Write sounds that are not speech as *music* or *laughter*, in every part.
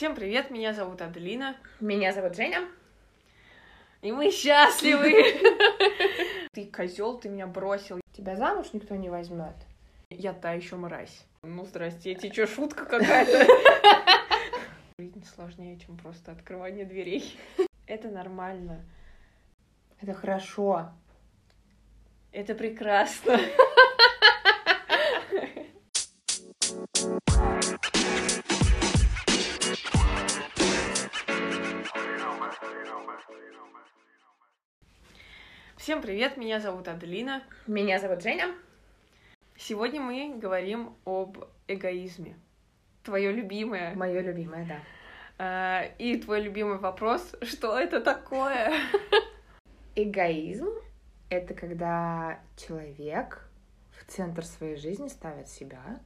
Всем привет, меня зовут Аделина. Меня зовут Женя. И мы счастливы. *laughs* Ты козел, ты меня бросил. Тебя замуж никто не возьмет. Я та еще мразь. Ну, здрасте, эти *laughs* что, шутка какая-то? *laughs* Жизнь сложнее, чем просто открывание дверей. Это нормально. Это хорошо. Это прекрасно. Всем привет, меня зовут Аделина. Меня зовут Женя. Сегодня мы говорим об эгоизме. Твое любимое. Мое любимое, да. А, И твой любимый вопрос, что это такое? *laughs* Эгоизм — это когда человек в центр своей жизни ставит себя,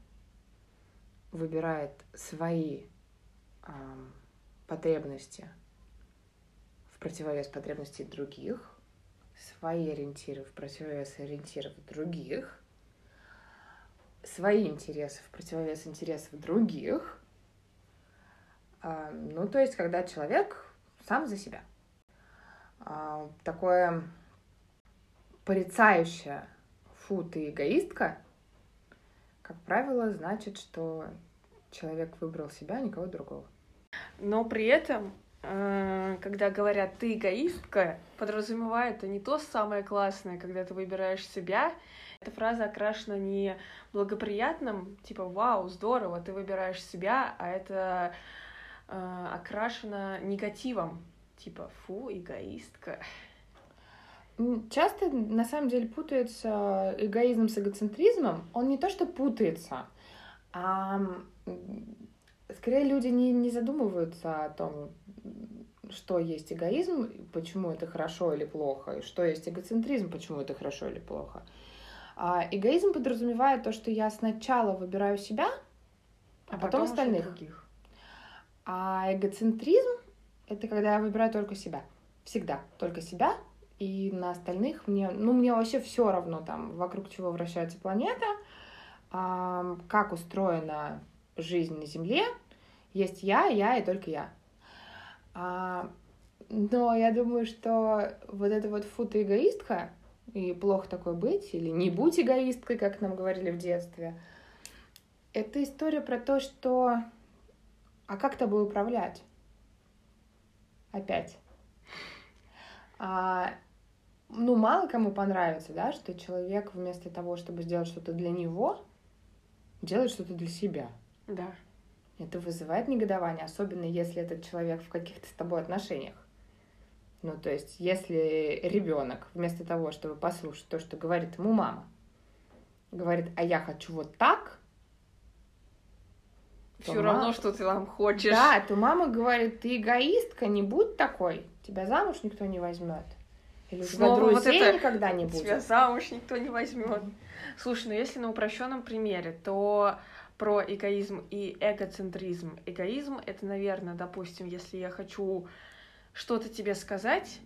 выбирает свои потребности в противовес потребностей других, свои ориентиры в противовес ориентиров других, свои интересы в противовес интересов других. А, Ну, то есть, когда человек сам за себя. А, Такое порицающее «фу, ты эгоистка», как правило, значит, что человек выбрал себя, а никого другого. Но при этом, когда говорят «ты эгоистка», подразумевает это не то самое классное, когда ты выбираешь себя. Эта фраза окрашена не благоприятным, типа «вау, здорово, ты выбираешь себя», а это э, окрашено негативом, типа «фу, эгоистка». Часто, на самом деле, путается эгоизм с эгоцентризмом. Он не то, что путается, а скорее люди не, не задумываются о том, что есть эгоизм, почему это хорошо или плохо, и что есть эгоцентризм, почему это хорошо или плохо. А эгоизм подразумевает то, что я сначала выбираю себя, а, потом, уже остальных. других. А эгоцентризм — это когда я выбираю только себя. Всегда только себя, и на остальных мне, ну, мне вообще все равно там, вокруг чего вращается планета, как устроена жизнь на Земле. Есть я, я и только я. А, но я думаю, что вот это вот фу, эгоистка, и плохо такое быть, или не будь эгоисткой, как нам говорили в детстве, это история про то, что а как тобой управлять? Опять. А, ну, мало кому понравится, да, что человек вместо того, чтобы сделать что-то для него, делает что-то для себя. Да. Это вызывает негодование, особенно если этот человек в каких-то с тобой отношениях. Ну, то есть, если ребенок вместо того, чтобы послушать то, что говорит ему мама, говорит, а я хочу вот так, Все ма- равно, что ты там хочешь. Да, то мама говорит, ты эгоистка, не будь такой, тебя замуж никто не возьмет. Или тебя Снова вот друзей это никогда не Тебя будет. замуж никто не возьмет. Слушай, ну если на упрощенном примере, то про эгоизм и эгоцентризм. Эгоизм это, наверное, допустим, если я хочу что-то тебе сказать,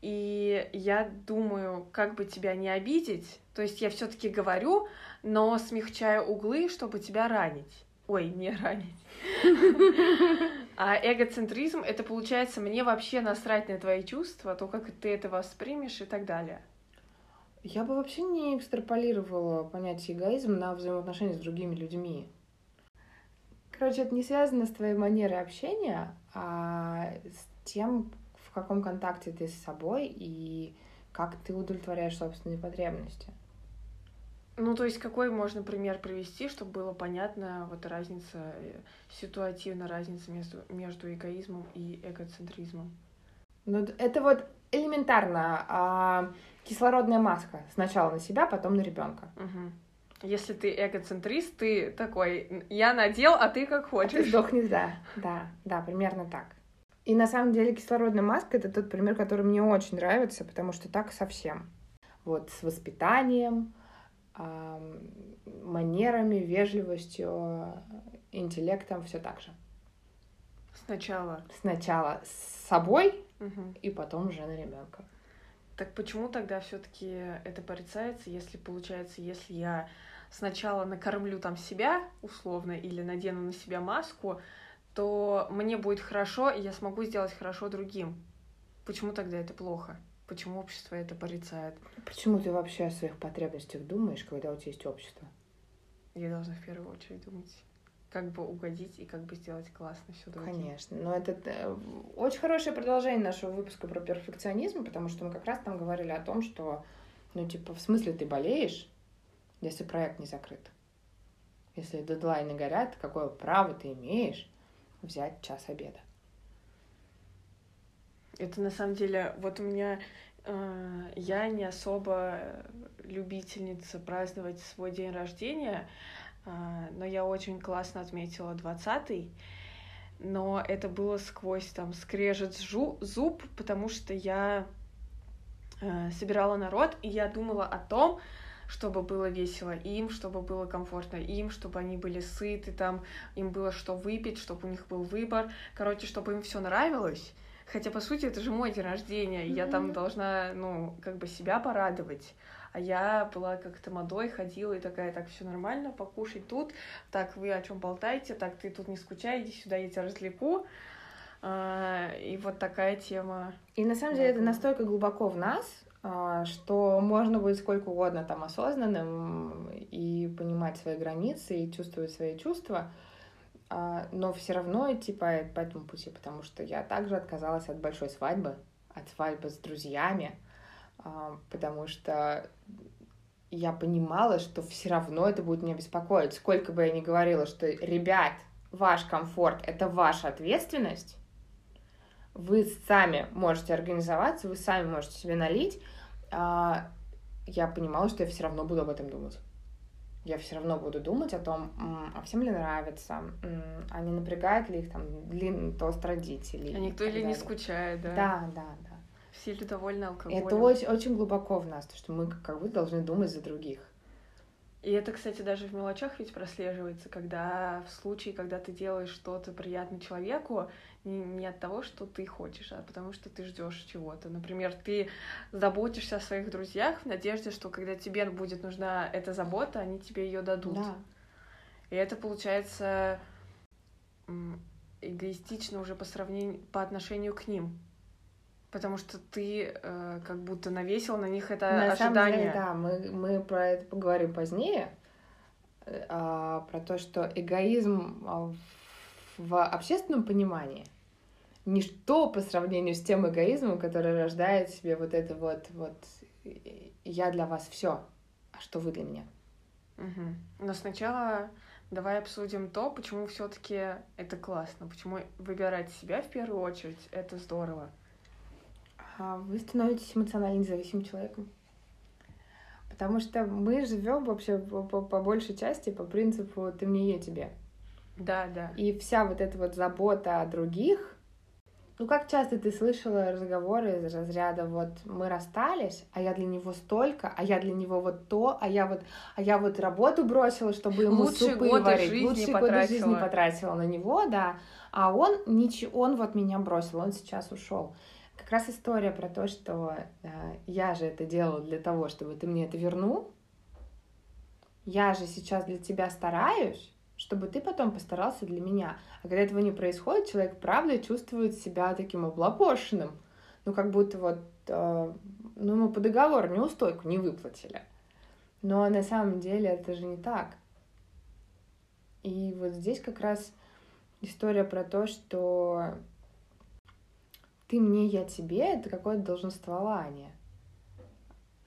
и я думаю, как бы тебя не обидеть, то есть я все-таки говорю, но смягчаю углы, чтобы тебя ранить. Ой, не ранить. А эгоцентризм это получается мне вообще насрать на твои чувства, то, как ты это воспримешь и так далее. Я бы вообще не экстраполировала понятие эгоизм на взаимоотношения с другими людьми. Короче, это не связано с твоей манерой общения, а с тем, в каком контакте ты с собой и как ты удовлетворяешь собственные потребности. Ну, то есть, какой можно пример привести, чтобы было понятно вот разница, э, ситуативная разница между, между эгоизмом и эгоцентризмом? Ну, это вот элементарно. а, кислородная маска. Сначала на себя, потом на ребенка. Мгм. Если ты эгоцентрист, ты такой, я надел, а ты как Ты хочешь. сдохнешь, да. Да, да, примерно так. И на самом деле кислородная маска — это тот пример, который мне очень нравится, потому что так совсем. Вот с воспитанием, ам, манерами, вежливостью, интеллектом, все так же. Сначала. Сначала с собой, Мгм. и потом уже на ребенка. Так почему тогда все-таки это порицается, если получается, если я сначала накормлю там себя условно или надену на себя маску, то мне будет хорошо, и я смогу сделать хорошо другим. Почему тогда это плохо? Почему общество это порицает? Почему ты вообще о своих потребностях думаешь, когда у тебя есть общество? Я должна в первую очередь думать, как бы угодить и как бы сделать классно все другим. Конечно. Но это э, очень хорошее продолжение нашего выпуска про перфекционизм, потому что мы как раз там говорили о том, что, ну, типа, в смысле ты болеешь, если проект не закрыт? Если дедлайны горят, какое право ты имеешь взять час обеда? Это на самом деле, вот у меня э, я не особо любительница праздновать свой день рождения, но я очень классно отметила 20-й. Но это было сквозь там скрежет зуб, потому что я э, собирала народ, и я думала о том, чтобы было весело им, чтобы было комфортно им, чтобы они были сыты, там им было что выпить, чтобы у них был выбор, короче, чтобы им все нравилось. Хотя, по сути, это же мой день рождения, и я там должна, ну, как бы себя порадовать. А я была как-то модой, ходила и такая, так, все нормально, покушать тут, так, вы о чем болтаете, так, ты тут не скучай, иди сюда, я тебя развлеку. А, и вот такая тема. И на самом деле это настолько глубоко в нас, а, что можно быть сколько угодно там осознанным и понимать свои границы и чувствовать свои чувства, а, но все равно идти по, по этому пути, потому что я также отказалась от большой свадьбы, от свадьбы с друзьями, потому что я понимала, что все равно это будет меня беспокоить. Сколько бы я ни говорила, что, ребят, ваш комфорт — это ваша ответственность, вы сами можете организоваться, вы сами можете себе налить, а, я понимала, что я все равно буду об этом думать. Я все равно буду думать о том, а всем ли нравится, а не напрягает ли их там длинный тост родителей. А никто или не скучает, да? Да, да, да. Все ли довольны алкоголем? Это очень, очень глубоко в нас, то, что мы как будто должны думать за других. И это, кстати, даже в мелочах ведь прослеживается, когда в случае, когда ты делаешь что-то приятно человеку, не, не от того, что ты хочешь, а потому что ты ждешь чего-то. Например, ты заботишься о своих друзьях в надежде, что когда тебе будет нужна эта забота, они тебе ее дадут. Да. И это получается эгоистично уже по сравнению по отношению к ним. Потому что ты э, как будто навесил на них это на ожидание. Самом деле, да, мы, мы про это поговорим позднее. Э, а, про то, что эгоизм а, в общественном понимании ничто по сравнению с тем эгоизмом, который рождает себе вот это вот, вот я для вас все, а что вы для меня. Угу. Но сначала давай обсудим то, почему все-таки это классно, почему выбирать себя в первую очередь это здорово. А вы становитесь эмоционально независимым человеком. Потому что мы живем вообще по, по, по большей части по принципу ты мне, я тебе. Да, да. И вся вот эта вот забота о других, ну как часто ты слышала разговоры из разряда вот мы расстались, а я для него столько, а я для него вот то, а я вот, а я вот работу бросила, чтобы ему Лучшие супы годы варить, жизни лучшие потратила. годы жизни потратила на него, да, а он ничего, он вот меня бросил, он сейчас ушел раз история про то, что э, я же это делала для того, чтобы ты мне это вернул. Я же сейчас для тебя стараюсь, чтобы ты потом постарался для меня. А когда этого не происходит, человек правда чувствует себя таким облапошенным. Ну, как будто вот, э, ну, ему по договору неустойку не выплатили. Но на самом деле это же не так. И вот здесь как раз история про то, что ты мне, я тебе, это какое-то долженствование.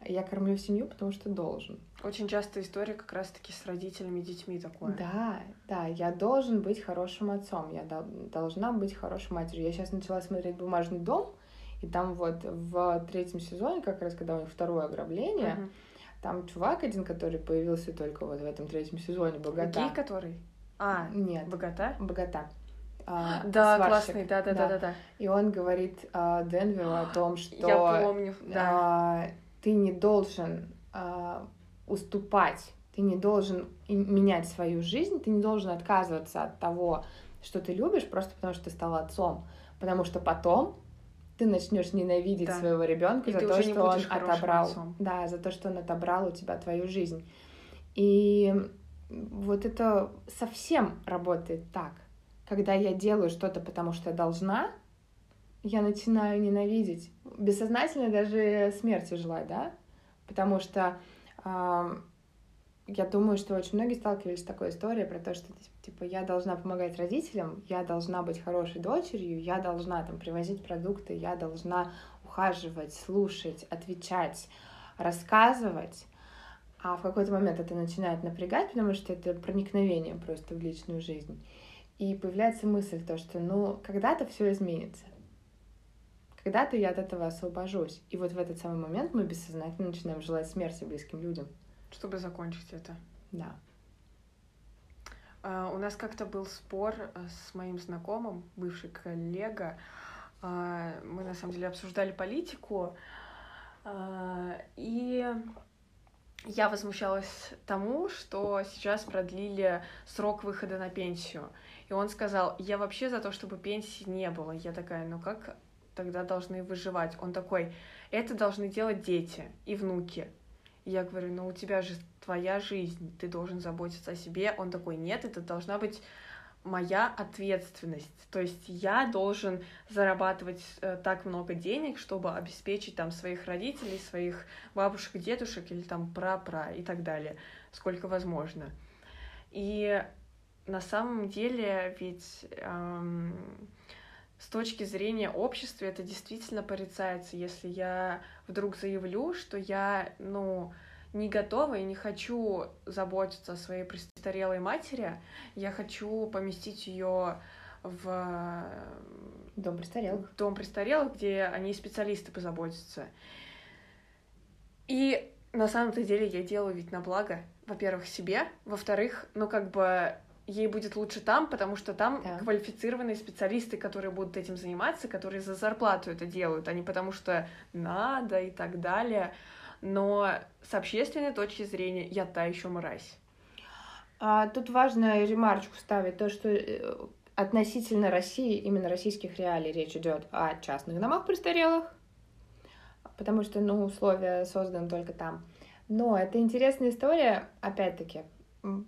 Я кормлю семью, потому что должен. Очень часто история как раз-таки с родителями и детьми такое. Да, да, я должен быть хорошим отцом, я дол- должна быть хорошей матерью. Я сейчас начала смотреть «Бумажный дом», и там вот в третьем сезоне, как раз когда у них второе ограбление, uh-huh. там чувак один, который появился только вот в этом третьем сезоне, богата. Гей который? А, нет. Богата? Богата. А, да, сварщик. классный, да, да, да, да, да. И он говорит а, Денверу о *gasps* том, что я помню, да. а, ты не должен а, уступать, ты не должен менять свою жизнь, ты не должен отказываться от того, что ты любишь, просто потому что ты стал отцом, потому что потом ты начнешь ненавидеть да. своего ребенка за то, что он отобрал, отцом. да, за то, что он отобрал у тебя твою жизнь. И вот это совсем работает так когда я делаю что-то, потому что я должна, я начинаю ненавидеть. Бессознательно даже смерти желать, да? Потому что э, я думаю, что очень многие сталкивались с такой историей про то, что типа я должна помогать родителям, я должна быть хорошей дочерью, я должна там привозить продукты, я должна ухаживать, слушать, отвечать, рассказывать. А в какой-то момент это начинает напрягать, потому что это проникновение просто в личную жизнь. И появляется мысль то, что ну когда-то все изменится. Когда-то я от этого освобожусь. И вот в этот самый момент мы бессознательно начинаем желать смерти близким людям. Чтобы закончить это. Да. Uh, у нас как-то был спор э, с моим знакомым, бывший коллега. Uh, мы на самом деле обсуждали политику. Uh, и я возмущалась тому, что сейчас продлили срок выхода на пенсию. И он сказал, я вообще за то, чтобы пенсии не было. Я такая, ну как тогда должны выживать? Он такой, это должны делать дети и внуки. Я говорю, ну у тебя же твоя жизнь, ты должен заботиться о себе. Он такой, нет, это должна быть моя ответственность. То есть я должен зарабатывать э, так много денег, чтобы обеспечить там своих родителей, своих бабушек, дедушек или там пра-пра и так далее, сколько возможно. И на самом деле ведь эм, с точки зрения общества это действительно порицается, если я вдруг заявлю, что я, ну, не готова и не хочу заботиться о своей престарелой матери, я хочу поместить ее в дом престарелых. Дом престарелых, где они специалисты позаботятся. И на самом-то деле я делаю ведь на благо, во-первых, себе, во-вторых, ну как бы ей будет лучше там, потому что там да. квалифицированные специалисты, которые будут этим заниматься, которые за зарплату это делают, а не потому что надо и так далее. Но с общественной точки зрения я та еще мразь. А, тут важно ремарочку ставить, то, что э, относительно России, именно российских реалий, речь идет о частных домах престарелых, потому что, ну, условия созданы только там. Но это интересная история, опять-таки,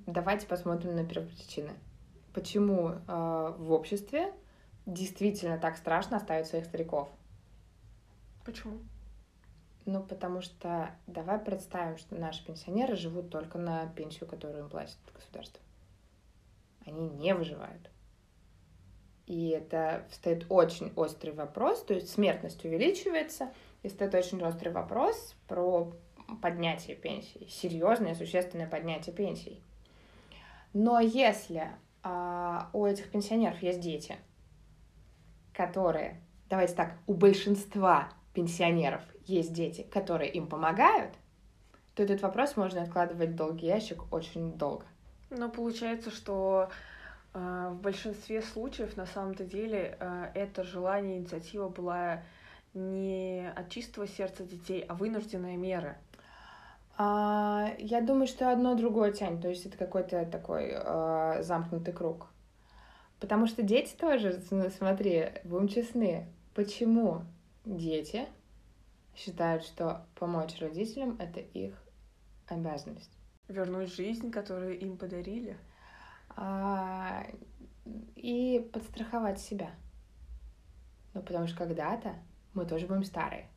давайте посмотрим на первопричины. Почему э, в обществе действительно так страшно оставить своих стариков? Почему? Ну, потому что давай представим, что наши пенсионеры живут только на пенсию, которую им платит государство. Они не выживают. И это стоит очень острый вопрос, то есть смертность увеличивается, и стоит очень острый вопрос про поднятие пенсий, серьезное, существенное поднятие пенсий. Но если а, у этих пенсионеров есть дети, которые, давайте так, у большинства пенсионеров есть дети, которые им помогают, то этот вопрос можно откладывать в долгий ящик очень долго. Но получается, что э, в большинстве случаев на самом-то деле э, это желание, инициатива была не от чистого сердца детей, а вынужденная мера. А, я думаю, что одно другое тянет, то есть это какой-то такой а, замкнутый круг. Потому что дети тоже, смотри, будем честны, почему дети считают, что помочь родителям — это их обязанность? Вернуть жизнь, которую им подарили? А, и подстраховать себя. Ну, потому что когда-то мы тоже будем старые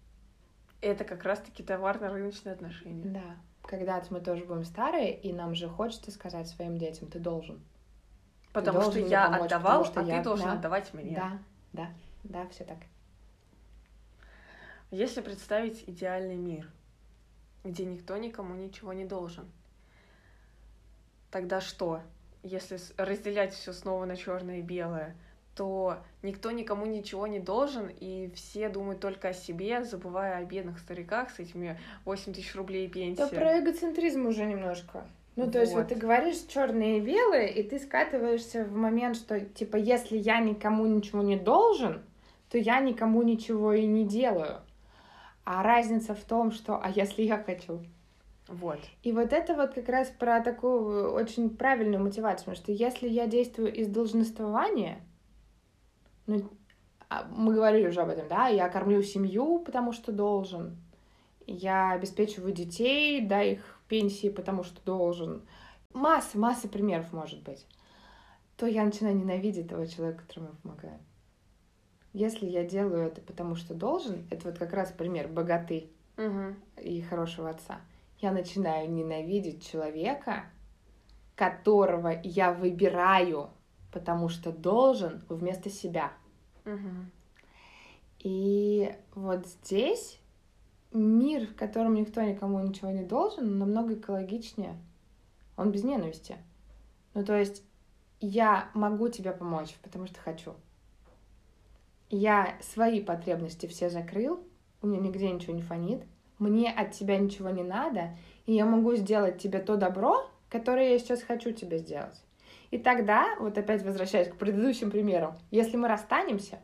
это как раз-таки товарно-рыночные отношения. Да. Когда-то мы тоже будем старые, и нам же хочется сказать своим детям, ты должен. Потому ты что я помочь, отдавал, что а я... ты должен да, отдавать мне. Да, да, да, все так. Если представить идеальный мир, где никто никому ничего не должен, тогда что? Если разделять все снова на черное и белое, что никто никому ничего не должен, и все думают только о себе, забывая о бедных стариках с этими 8 тысяч рублей пенсии. Да про эгоцентризм уже немножко. Ну, вот. то есть, вот ты говоришь черные и белые, и ты скатываешься в момент, что, типа, если я никому ничего не должен, то я никому ничего и не делаю. А разница в том, что, а если я хочу? Вот. И вот это вот как раз про такую очень правильную мотивацию, потому что если я действую из долженствования, ну, а, мы говорили уже об этом, да, я кормлю семью, потому что должен, я обеспечиваю детей, да, их пенсии, потому что должен. Масса, масса примеров может быть. то я начинаю ненавидеть того человека, которому я помогаю. Если я делаю это потому, что должен, это вот как раз пример богаты Мгм. и хорошего отца. Я начинаю ненавидеть человека, которого я выбираю, потому что должен вместо себя. Мгм. И вот здесь мир, в котором никто никому ничего не должен, намного экологичнее. Он без ненависти. Ну, то есть я могу тебе помочь, потому что хочу. Я свои потребности все закрыл, у меня нигде ничего не фонит, мне от тебя ничего не надо, и я могу сделать тебе то добро, которое я сейчас хочу тебе сделать. И тогда, вот опять возвращаясь к предыдущим примерам, если мы расстанемся,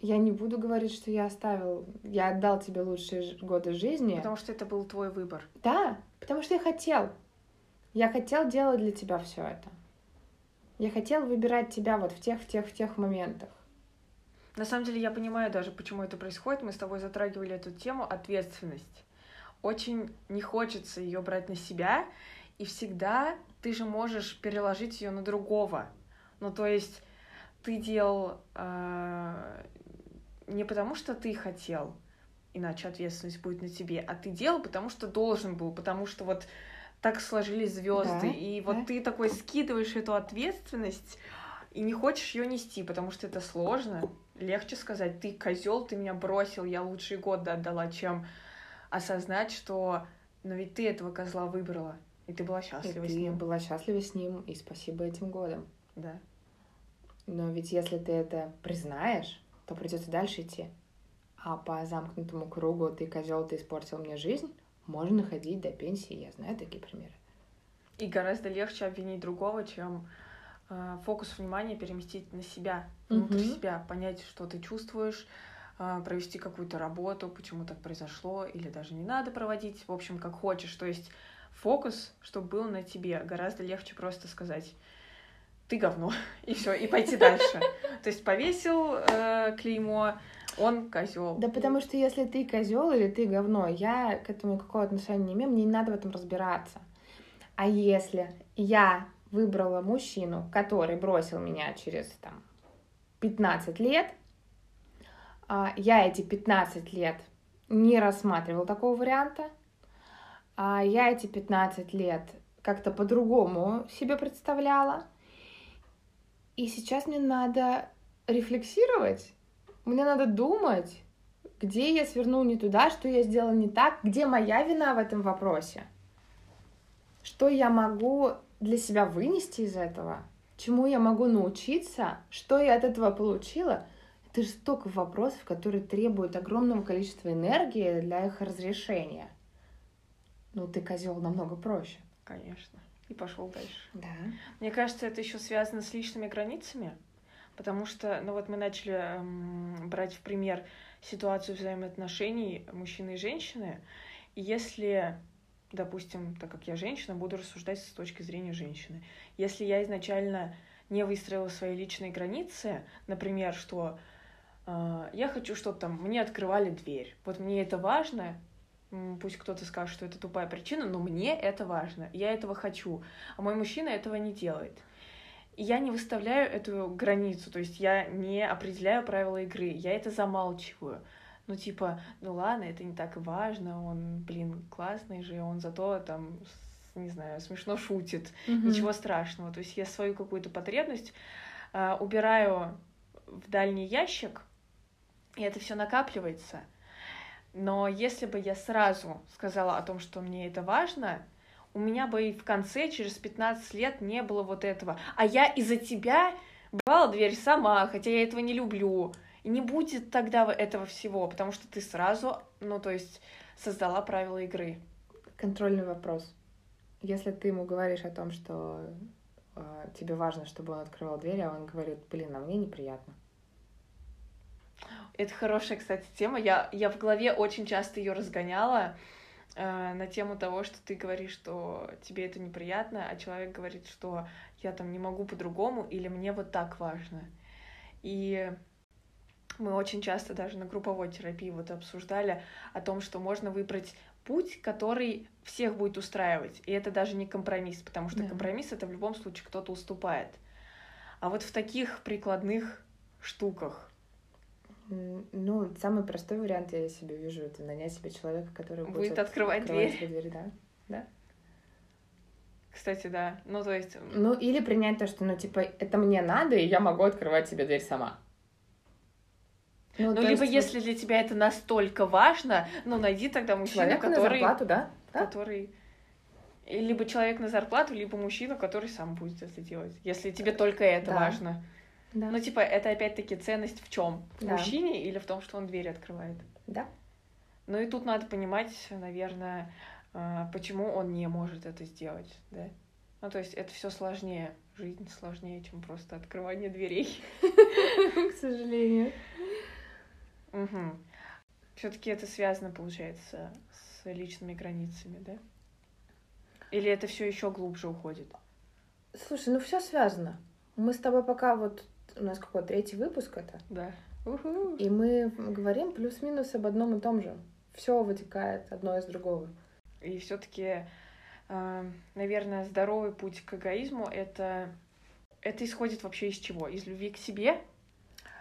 я не буду говорить, что я оставил, я отдал тебе лучшие годы жизни. Потому что это был твой выбор. Да, потому что я хотел. Я хотел делать для тебя все это. Я хотел выбирать тебя вот в тех, в тех, в тех моментах. На самом деле я понимаю даже, почему это происходит. Мы с тобой затрагивали эту тему ответственность. Очень не хочется ее брать на себя, и всегда ты же можешь переложить ее на другого. Ну, то есть ты делал э, не потому, что ты хотел, иначе ответственность будет на тебе, а ты делал, потому что должен был, потому что вот так сложились звезды, Да, и вот да. ты такой скидываешь эту ответственность и не хочешь ее нести, потому что это сложно. Легче сказать, ты козел, ты меня бросил, я лучшие годы отдала, чем осознать, что но ведь ты этого козла выбрала, и ты была И счастлива с ты ним. была счастлива с ним, и спасибо этим годам. Да. Но ведь если ты это признаешь, то придется дальше идти. А по замкнутому кругу ты козел, ты испортил мне жизнь, можно ходить до пенсии. Я знаю такие примеры. И гораздо легче обвинить другого, чем э, фокус внимания переместить на себя, внутрь Мгм. себя, понять, что ты чувствуешь, э, провести какую-то работу, почему так произошло, или даже не надо проводить, в общем, как хочешь. То есть фокус, чтобы был на тебе, гораздо легче просто сказать ты говно, *laughs* и все, и пойти дальше. То есть повесил э, клеймо, он козел. Да потому что если ты козел или ты говно, я к этому никакого отношения не имею, мне не надо в этом разбираться. А если я выбрала мужчину, который бросил меня через там 15 лет, а я эти 15 лет не рассматривал такого варианта, а я эти 15 лет как-то по-другому себе представляла, и сейчас мне надо рефлексировать, мне надо думать, где я свернул не туда, что я сделала не так, где моя вина в этом вопросе, что я могу для себя вынести из этого, чему я могу научиться, что я от этого получила. Это же столько вопросов, которые требуют огромного количества энергии для их разрешения. Ну, ты козел намного проще. Конечно. И пошел дальше. Да. Мне кажется, это еще связано с личными границами, потому что, ну вот мы начали эм, брать в пример ситуацию взаимоотношений мужчины и женщины, и если, допустим, так как я женщина, буду рассуждать с точки зрения женщины, если я изначально не выстроила свои личные границы, например, что э, я хочу, чтобы там мне открывали дверь, вот мне это важно, пусть кто-то скажет, что это тупая причина, но мне это важно, я этого хочу, а мой мужчина этого не делает. И я не выставляю эту границу, то есть я не определяю правила игры, я это замалчиваю. Ну, типа, ну ладно, это не так важно, он, блин, классный же, он зато там, не знаю, смешно шутит, ничего страшного. То есть я свою какую-то потребность а, убираю в дальний ящик, и это все накапливается. Но если бы я сразу сказала о том, что мне это важно, у меня бы и в конце, через 15 лет, не было вот этого. А я из-за тебя брала дверь сама, хотя я этого не люблю. И не будет тогда этого всего, потому что ты сразу, ну, то есть, создала правила игры. Контрольный вопрос. Если ты ему говоришь о том, что э, тебе важно, чтобы он открывал дверь, а он говорит, блин, а мне неприятно. Это хорошая, кстати, тема. Я, я в голове очень часто ее разгоняла э, на тему того, что ты говоришь, что тебе это неприятно, а человек говорит, что я там не могу по-другому или мне вот так важно. И мы очень часто даже на групповой терапии вот обсуждали о том, что можно выбрать путь, который всех будет устраивать. И это даже не компромисс, потому что Да. компромисс это в любом случае кто-то уступает. А вот в таких прикладных штуках. Ну, самый простой вариант я себе вижу, это нанять себе человека, который Будет будет открывать открывать дверь. дверь, да. Кстати, да. Ну, то есть... Ну, или принять то, что, ну, типа, это мне надо, и я могу открывать себе дверь сама. Ну, то либо есть если для тебя это настолько важно, ну, найди тогда мужчину, человеку на который... зарплату, да? Да. который... Либо человек на зарплату, либо мужчина, который сам будет это делать. Если тебе только это Да. важно. Да. Ну, типа, это опять-таки ценность в чем? В Да. мужчине или в том, что он дверь открывает? Да. Ну и тут надо понимать, наверное, а, почему он не может это сделать, да? Ну, то есть это все сложнее. Жизнь сложнее, чем просто открывание дверей. *laughs* К сожалению. Все-таки это связано, получается, с личными границами, да? Или это все еще глубже уходит? Слушай, ну все связано. Мы с тобой пока вот у нас какой третий выпуск это, Да. Уху. и мы говорим плюс-минус об одном и том же. Все вытекает одно из другого. И все-таки, наверное, здоровый путь к эгоизму это это исходит вообще из чего? Из любви к себе?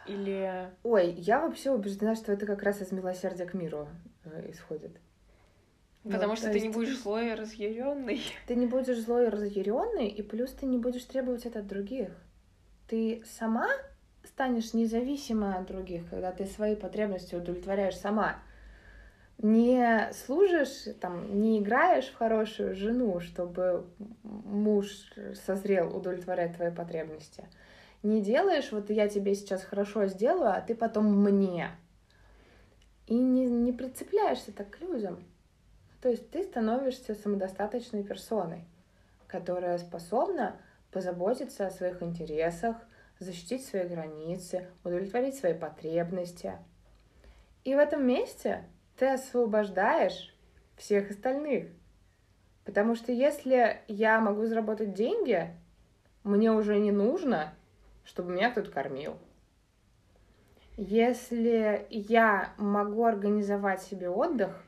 Или Ой, я вообще убеждена, что это как раз из милосердия к миру э, исходит. потому Вот, что то ты не есть будешь злой и разъяренный? Ты не будешь злой и разъяренный, и плюс ты не будешь требовать это от других. Ты сама станешь независима от других, когда ты свои потребности удовлетворяешь сама. Не служишь, там, не играешь в хорошую жену, чтобы муж созрел удовлетворять твои потребности. Не делаешь, вот я тебе сейчас хорошо сделаю, а ты потом мне. И не, не прицепляешься так к людям. То есть ты становишься самодостаточной персоной, которая способна позаботиться о своих интересах, защитить свои границы, удовлетворить свои потребности. И в этом месте ты освобождаешь всех остальных. Потому что если я могу заработать деньги, мне уже не нужно, чтобы меня кто-то кормил. Если я могу организовать себе отдых,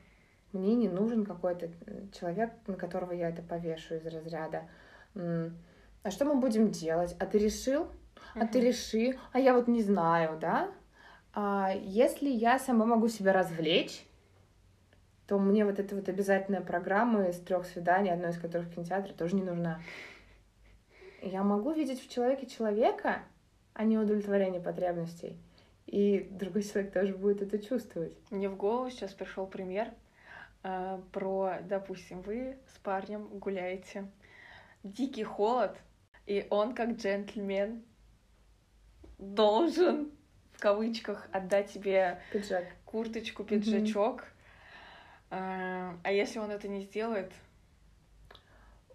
мне не нужен какой-то человек, на которого я это повешу из разряда. «М, А что мы будем делать? А ты решил? А ты реши? А я вот не знаю, да? А если я сама могу себя развлечь, то мне вот эта вот обязательная программа из трех свиданий, одно из которых в кинотеатре, тоже не нужна. Я могу видеть в человеке человека, а не удовлетворение потребностей. И другой человек тоже будет это чувствовать. Мне в голову сейчас пришел пример а, про, допустим, вы с парнем гуляете, дикий холод, и он как джентльмен должен в кавычках отдать тебе Пиджак. курточку, пиджачок. А, а если он это не сделает,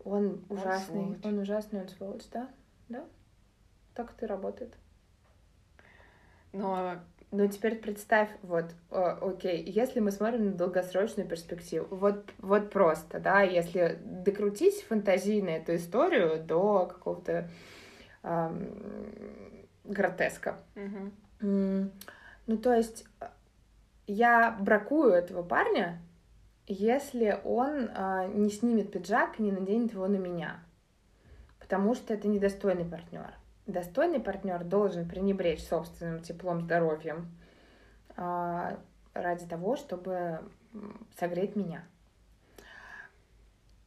Он ужасный. сволочь. Он ужасный, он сволочь, да? Да? Так это и работает. но Ну, теперь представь, вот, о, окей, если мы смотрим на долгосрочную перспективу, вот, вот просто, да, если докрутить фантазийно эту историю до какого-то ам, гротеска. мгм. М, Ну, то есть э, я бракую этого парня, если он а, не снимет пиджак и не наденет его на меня. Потому что это недостойный партнер. Достойный партнер должен пренебречь собственным теплом, здоровьем а, ради того, чтобы согреть меня.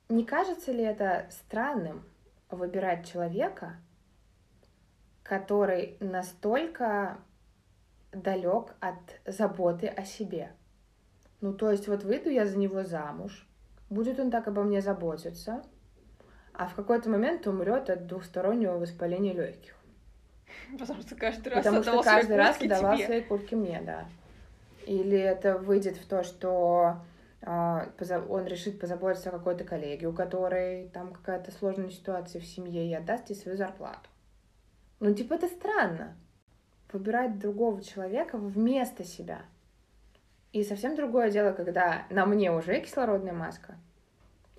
Не кажется ли это странным выбирать человека, который настолько далек от заботы о себе? Ну, то есть вот выйду я за него замуж, будет он так обо мне заботиться, а в какой-то момент умрет от двухстороннего воспаления легких. потому что каждый раз Потому что отдавал каждый раз куртки давал тебе. свои куртки мне, да. Или это выйдет в то, что а, он решит позаботиться о какой-то коллеге, у которой там какая-то сложная ситуация в семье, и отдаст ей свою зарплату. Ну, типа, это странно. Выбирать другого человека вместо себя. И совсем другое дело, когда на мне уже кислородная маска,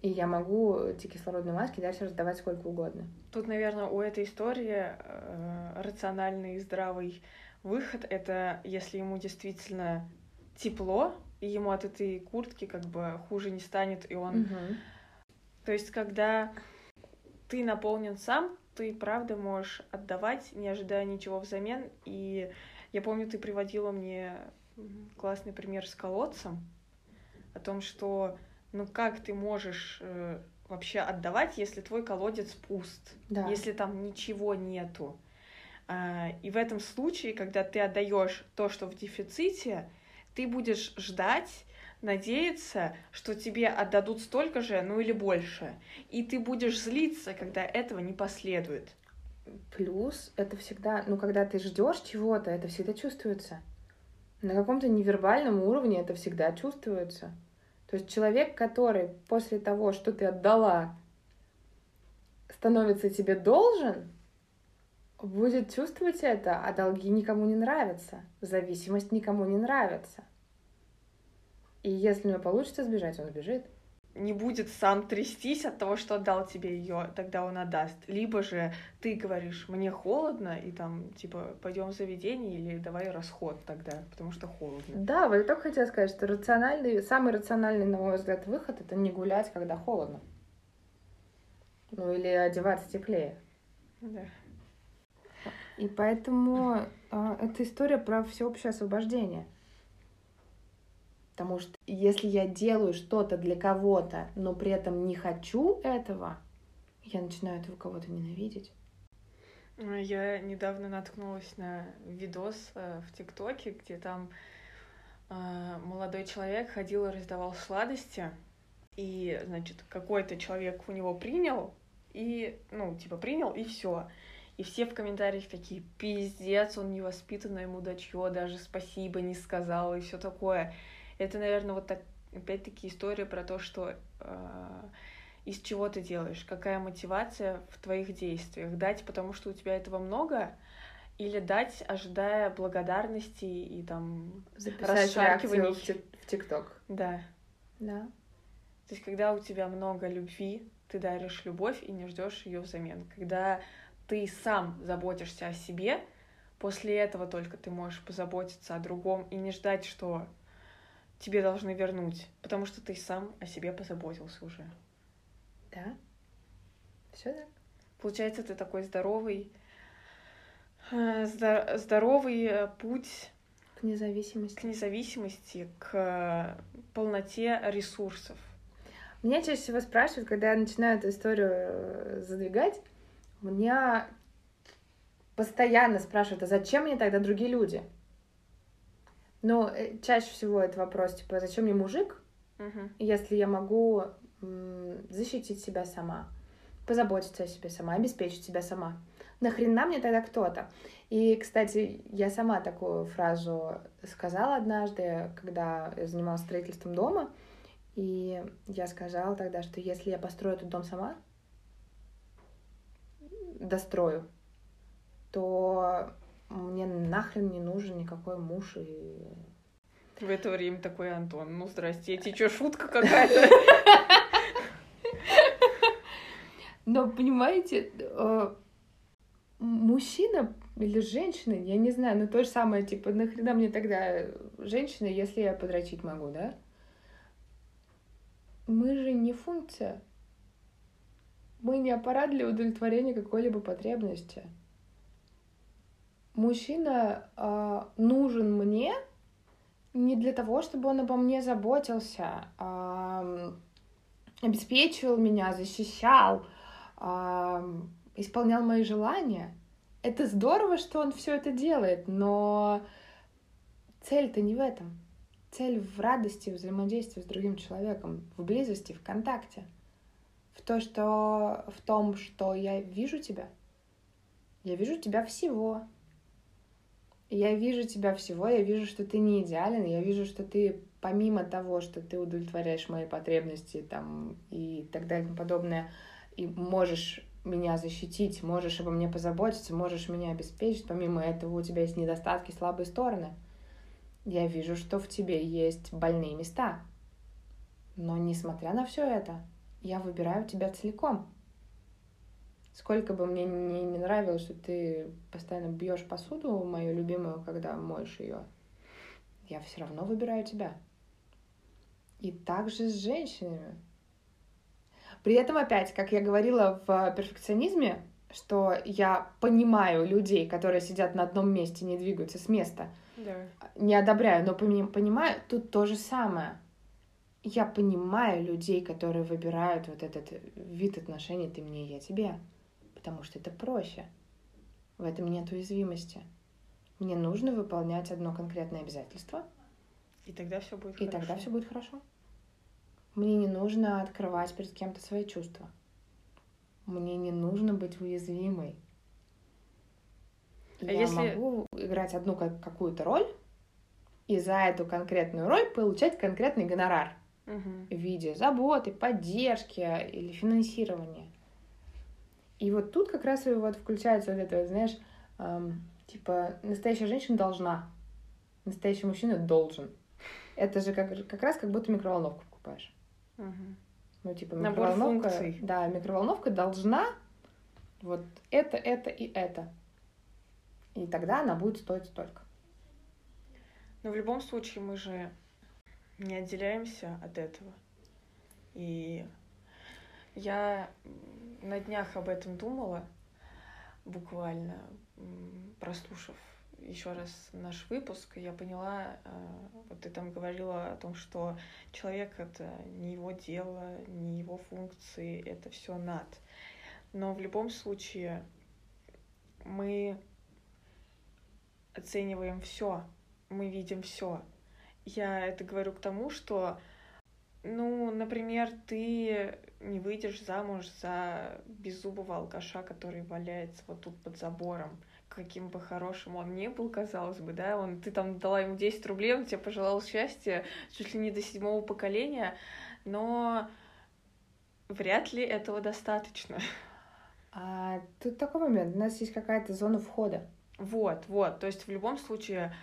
и я могу эти кислородные маски дальше раздавать сколько угодно. Тут, наверное, у этой истории э, рациональный и здравый выход это если ему действительно тепло, и ему от этой куртки как бы хуже не станет, и он... Мгм. То есть, когда ты наполнен сам, ты правда можешь отдавать, не ожидая ничего взамен. И я помню, ты приводила мне классный пример с колодцем о том, что ну как ты можешь э, вообще отдавать, если твой колодец пуст, Да. если там ничего нету. А, И в этом случае, когда ты отдаешь то, что в дефиците, ты будешь ждать, надеяться, что тебе отдадут столько же, ну или больше. И ты будешь злиться, когда этого не последует. Плюс это всегда, ну, когда ты ждешь чего-то, это всегда чувствуется. На каком-то невербальном уровне это всегда чувствуется. То есть человек, который после того, что ты отдала, становится тебе должен, будет чувствовать это, а долги никому не нравятся, зависимость никому не нравится. И если у него получится сбежать, он сбежит. Не будет сам трястись от того, что отдал тебе ее, тогда он отдаст. Либо же ты говоришь, мне холодно, и там, типа, пойдем в заведение или давай расход тогда, потому что холодно. Да, вот я только хотела сказать, что рациональный, самый рациональный, на мой взгляд, выход это не гулять, когда холодно. Ну или одеваться теплее. Да. И поэтому э, это история про всеобщее освобождение. Потому что если я делаю что-то для кого-то, но при этом не хочу этого, я начинаю этого кого-то ненавидеть. Я недавно наткнулась на видос э, в ТикТоке, где там э, молодой человек ходил и раздавал сладости, и, значит, какой-то человек у него принял, и, ну, типа, принял, и все. И все в комментариях такие, пиздец, он невоспитанное мудачье, даже спасибо не сказал, и все такое. Это, наверное, вот так, опять-таки история про то, что э, из чего ты делаешь, какая мотивация в твоих действиях. Дать, потому что у тебя этого много, или дать, ожидая благодарности и там... Записать Расшаркиваний. в ТикТок. Да. Да. То есть, когда у тебя много любви, ты даришь любовь и не ждешь ее взамен. Когда ты сам заботишься о себе, после этого только ты можешь позаботиться о другом и не ждать, что тебе должны вернуть, потому что ты сам о себе позаботился уже. Да. Все так. Получается, ты такой здоровый, э, здо- здоровый э, путь К независимости. к независимости, к полноте ресурсов. Меня чаще всего спрашивают, когда я начинаю эту историю э, задвигать, меня постоянно спрашивают, а зачем мне тогда другие люди? Но э, чаще всего это вопрос, типа, зачем мне мужик, Мгм. если я могу защитить себя сама, позаботиться о себе сама, обеспечить себя сама. Нахрена мне тогда кто-то? И, кстати, я сама такую фразу сказала однажды, когда я занималась строительством дома, и я сказала тогда, что если я построю этот дом сама, дострою, то мне нахрен не нужен никакой муж и В это время такой Антон, ну здрасте, эти что, шутка какая-то? Но понимаете, э, мужчина или женщина, я не знаю, но то же самое, типа, нахрена мне тогда женщина, если я подрочить могу, да? Мы же не функция. Мы не аппарат для удовлетворения какой-либо потребности. Мужчина э, нужен мне не для того, чтобы он обо мне заботился, а, обеспечивал меня, защищал, а, исполнял мои желания. Это здорово, что он все это делает, но цель-то не в этом. Цель в радости, взаимодействии с другим человеком, в близости, в контакте. В, то, что, в том, что я вижу тебя. Я вижу тебя всего. Я вижу тебя всего, я вижу, что ты не идеален, я вижу, что ты помимо того, что ты удовлетворяешь мои потребности там и так далее и тому подобное, и можешь меня защитить, можешь обо мне позаботиться, можешь меня обеспечить, помимо этого у тебя есть недостатки, слабые стороны. Я вижу, что в тебе есть больные места. Но несмотря на все это, я выбираю тебя целиком. Сколько бы мне не, не нравилось, что ты постоянно бьешь посуду, мою любимую, когда моешь ее, я все равно выбираю тебя. И также с женщинами. При этом опять, как я говорила в перфекционизме, что я понимаю людей, которые сидят на одном месте, не двигаются с места. Да. Не одобряю, но пони- понимаю, тут то же самое. Я понимаю людей, которые выбирают вот этот вид отношений «ты мне, я тебе», потому что это проще. В этом нет уязвимости. Мне нужно выполнять одно конкретное обязательство, И тогда все будет и хорошо. тогда все будет хорошо. Мне не нужно открывать перед кем-то свои чувства. Мне не нужно быть уязвимой. А Я если- могу играть одну как- какую-то роль и за эту конкретную роль получать конкретный гонорар Мгм. в виде заботы, поддержки или финансирования. И вот тут как раз и вот включается вот это, знаешь, эм, типа настоящая женщина должна, настоящий мужчина должен. Это же как, как раз как будто микроволновку покупаешь. Мгм. Ну, типа, Набор микроволновка... функций. Да, микроволновка должна вот это, это и это. И тогда она будет стоить столько. Но в любом случае мы же не отделяемся от этого. И я на днях об этом думала, буквально прослушав еще раз наш выпуск, я поняла, э, вот ты там говорила о том, что человек это не его дело, не его функции, это все над. Но в любом случае мы оцениваем все, мы видим все. Я это говорю к тому, что, ну, например, ты не выйдешь замуж за беззубого алкаша, который валяется вот тут под забором, каким бы хорошим он ни был, казалось бы, да, он, ты там дала ему 10 рублей, он тебе пожелал счастья чуть ли не до седьмого поколения, но вряд ли этого достаточно. А тут такой момент. У нас есть какая-то зона входа. Вот, вот. То есть в любом случае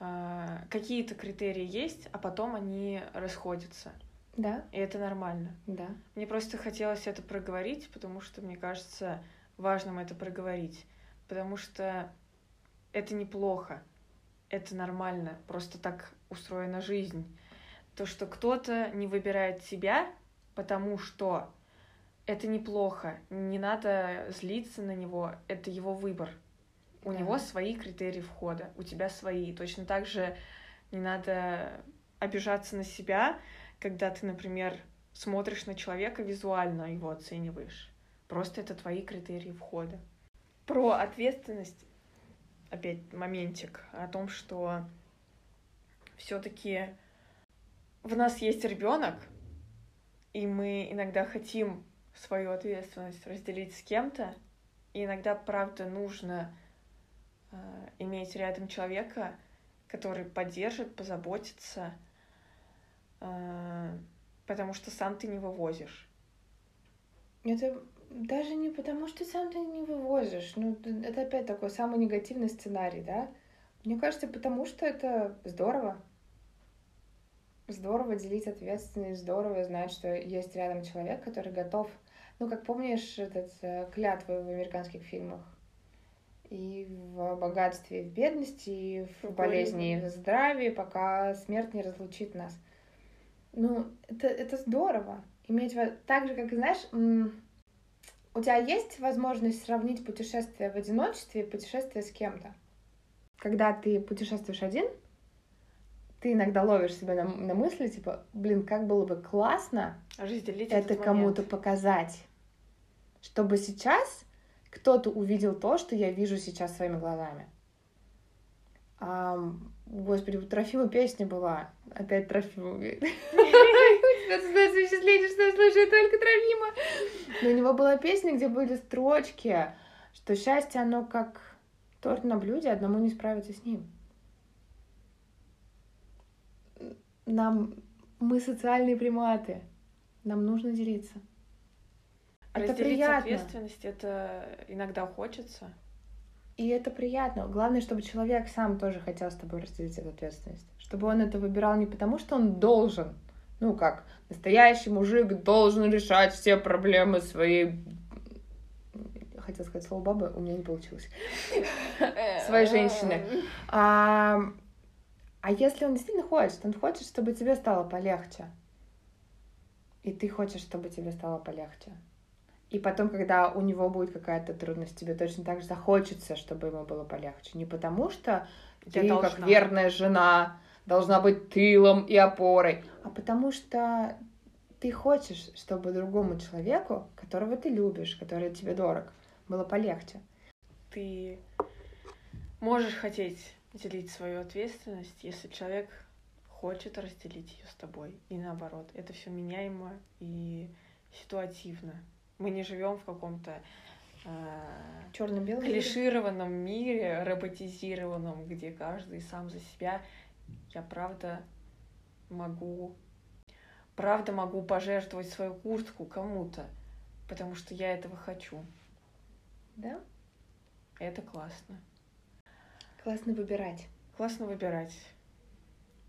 э, какие-то критерии есть, а потом они расходятся. Да, И это нормально. да. Мне просто хотелось это проговорить, потому что мне кажется важным это проговорить. Потому что это неплохо, это нормально, просто так устроена жизнь. То, что кто-то не выбирает себя, потому что это неплохо, не надо злиться на него, это его выбор. У Да. него свои критерии входа, у тебя свои. Точно так же не надо обижаться на себя, когда ты, например, смотришь на человека визуально, его оцениваешь. Просто это твои критерии входа. Про ответственность, опять моментик, о том, что все-таки в нас есть ребенок, и мы иногда хотим свою ответственность разделить с кем-то, и иногда, правда, нужно э, иметь рядом человека, который поддержит, позаботится, потому что сам ты не вывозишь. Это даже не потому, что сам ты не вывозишь. Ну, это опять такой самый негативный сценарий, да? Мне кажется, потому что это здорово. Здорово делить ответственность, здорово знать, что есть рядом человек, который готов... Ну, как помнишь, этот э, клятвы в американских фильмах? И в богатстве, и в бедности, и в болезни, и в здравии, пока смерть не разлучит нас. Ну, это, это здорово. Иметь так же, как, знаешь, у тебя есть возможность сравнить путешествие в одиночестве и путешествие с кем-то? Когда ты путешествуешь один, ты иногда ловишь себя на, на мысли, типа, блин, как было бы классно это кому-то показать, чтобы сейчас кто-то увидел то, что я вижу сейчас своими глазами. Ам, господи, у Трофима песня была. Опять Трофима говорит. Создается впечатление, что я слушаю только Трофима. Но у него была песня, где были строчки, что счастье, оно как торт на блюде, одному не справиться с ним. Нам... Мы социальные приматы. Нам нужно делиться. Это Разделить приятно. ответственность, это иногда хочется. И это приятно. Главное, чтобы человек сам тоже хотел с тобой разделить эту ответственность. Чтобы он это выбирал не потому, что он должен. Ну, как настоящий мужик должен решать все проблемы своей... Хотела сказать слово бабы, у меня не получилось. *laughs* Своей женщины. А, а если он действительно хочет, он хочет, чтобы тебе стало полегче. И ты хочешь, чтобы тебе стало полегче. И потом, когда у него будет какая-то трудность, тебе точно так же захочется, чтобы ему было полегче. Не потому что ты, должна. как верная жена, должна быть тылом и опорой, а потому что ты хочешь, чтобы другому человеку, которого ты любишь, который тебе дорог, было полегче. Ты можешь хотеть делить свою ответственность, если человек хочет разделить ее с тобой. И наоборот, это все меняемо и ситуативно. Мы не живем в каком-то э, Черно-белый. клишированном мире, роботизированном, где каждый сам за себя. Я правда могу, правда могу пожертвовать свою куртку кому-то, потому что я этого хочу. Да? Это классно. Классно выбирать. Классно выбирать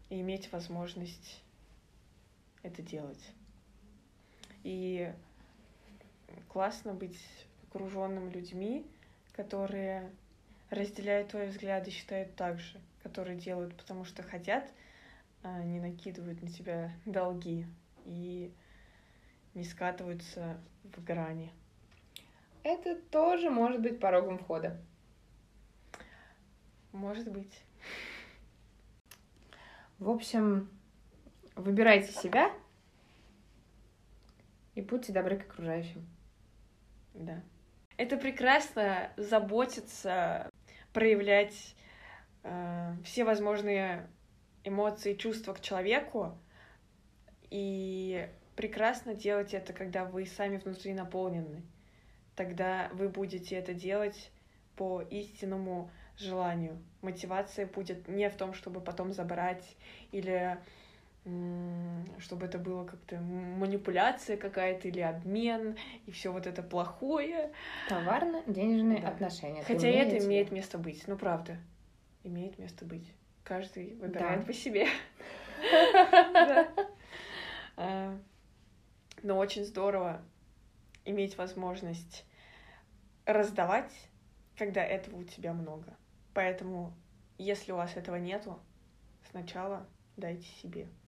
и иметь возможность это делать. И классно быть окруженным людьми, которые разделяют твои взгляды, считают так же, которые делают, потому что хотят, а не накидывают на тебя долги и не скатываются в грани. Это тоже может быть порогом входа. Может быть. В общем, выбирайте себя и будьте добры к окружающим. Да. Это прекрасно заботиться, проявлять э, все возможные эмоции, чувства к человеку. И прекрасно делать это, когда вы сами внутри наполнены. Тогда вы будете это делать по истинному желанию. Мотивация будет не в том, чтобы потом забрать или чтобы это было как-то манипуляция какая-то или обмен и все вот это плохое. Товарно-денежные Да. отношения. Хотя это имеет место быть. Ну, правда. Имеет место быть. Каждый выбирает Да. по себе. *laughs* А, Но очень здорово иметь возможность раздавать, когда этого у тебя много. Поэтому, если у вас этого нету, сначала дайте себе.